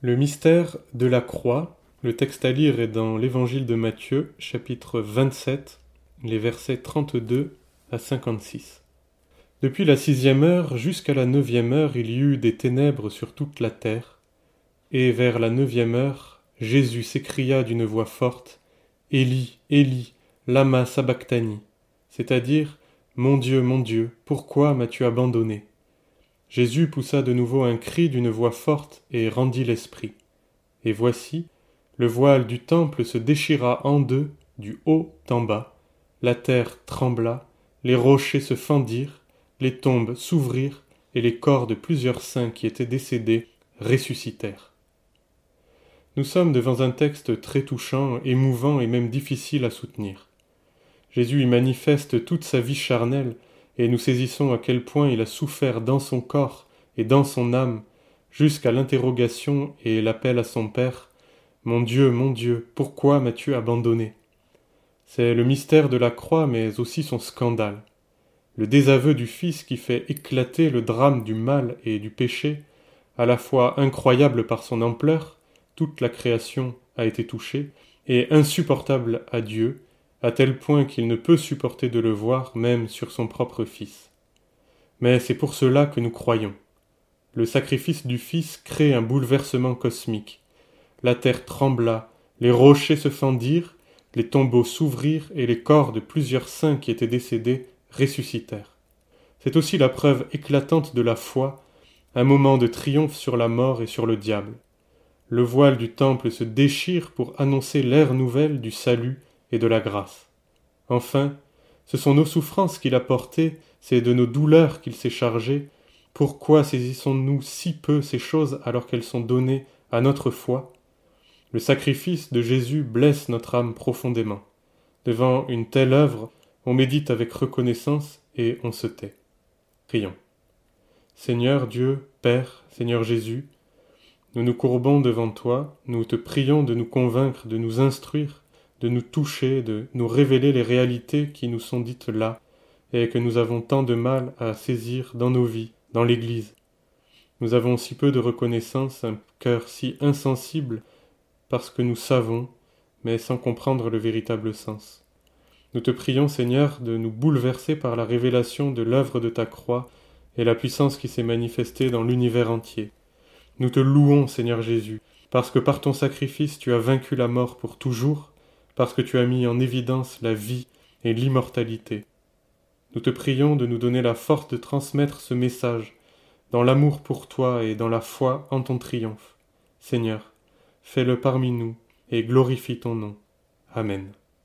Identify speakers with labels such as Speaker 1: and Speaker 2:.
Speaker 1: Le mystère de la croix, le texte à lire est dans l'évangile de Matthieu, chapitre 27, les versets 32 à 56. Depuis la sixième heure jusqu'à la neuvième heure, il y eut des ténèbres sur toute la terre, et vers la neuvième heure, Jésus s'écria d'une voix forte, Élie, Élie, lama sabachthani, c'est-à-dire, Mon Dieu, mon Dieu, pourquoi m'as-tu abandonné? Jésus poussa de nouveau un cri d'une voix forte et rendit l'esprit. Et voici, le voile du temple se déchira en deux, du haut en bas, la terre trembla, les rochers se fendirent, les tombes s'ouvrirent, et les corps de plusieurs saints qui étaient décédés ressuscitèrent. Nous sommes devant un texte très touchant, émouvant et même difficile à soutenir. Jésus y manifeste toute sa vie charnelle, et nous saisissons à quel point il a souffert dans son corps et dans son âme, jusqu'à l'interrogation et l'appel à son Père Mon Dieu, mon Dieu, pourquoi m'as-tu abandonné? C'est le mystère de la croix, mais aussi son scandale. Le désaveu du Fils qui fait éclater le drame du mal et du péché, à la fois incroyable par son ampleur, toute la création a été touchée, et insupportable à Dieu, à tel point qu'il ne peut supporter de le voir même sur son propre Fils. Mais c'est pour cela que nous croyons. Le sacrifice du Fils crée un bouleversement cosmique. La terre trembla, les rochers se fendirent, les tombeaux s'ouvrirent et les corps de plusieurs saints qui étaient décédés ressuscitèrent. C'est aussi la preuve éclatante de la foi, un moment de triomphe sur la mort et sur le diable. Le voile du temple se déchire pour annoncer l'ère nouvelle du salut et de la grâce. Enfin, ce sont nos souffrances qu'il a portées, c'est de nos douleurs qu'il s'est chargé. Pourquoi saisissons-nous si peu ces choses alors qu'elles sont données à notre foi? Le sacrifice de Jésus blesse notre âme profondément. Devant une telle œuvre, on médite avec reconnaissance et on se tait. Prions. Seigneur Dieu, Père, Seigneur Jésus, nous nous courbons devant toi, nous te prions de nous convaincre, de nous instruire, de nous toucher, de nous révéler les réalités qui nous sont dites là, et que nous avons tant de mal à saisir dans nos vies, dans l'Église. Nous avons si peu de reconnaissance, un cœur si insensible, parce que nous savons, mais sans comprendre le véritable sens. Nous te prions, Seigneur, de nous bouleverser par la révélation de l'œuvre de ta croix et la puissance qui s'est manifestée dans l'univers entier. Nous te louons, Seigneur Jésus, parce que par ton sacrifice tu as vaincu la mort pour toujours, parce que tu as mis en évidence la vie et l'immortalité. Nous te prions de nous donner la force de transmettre ce message, dans l'amour pour toi et dans la foi en ton triomphe. Seigneur, fais-le parmi nous et glorifie ton nom. Amen.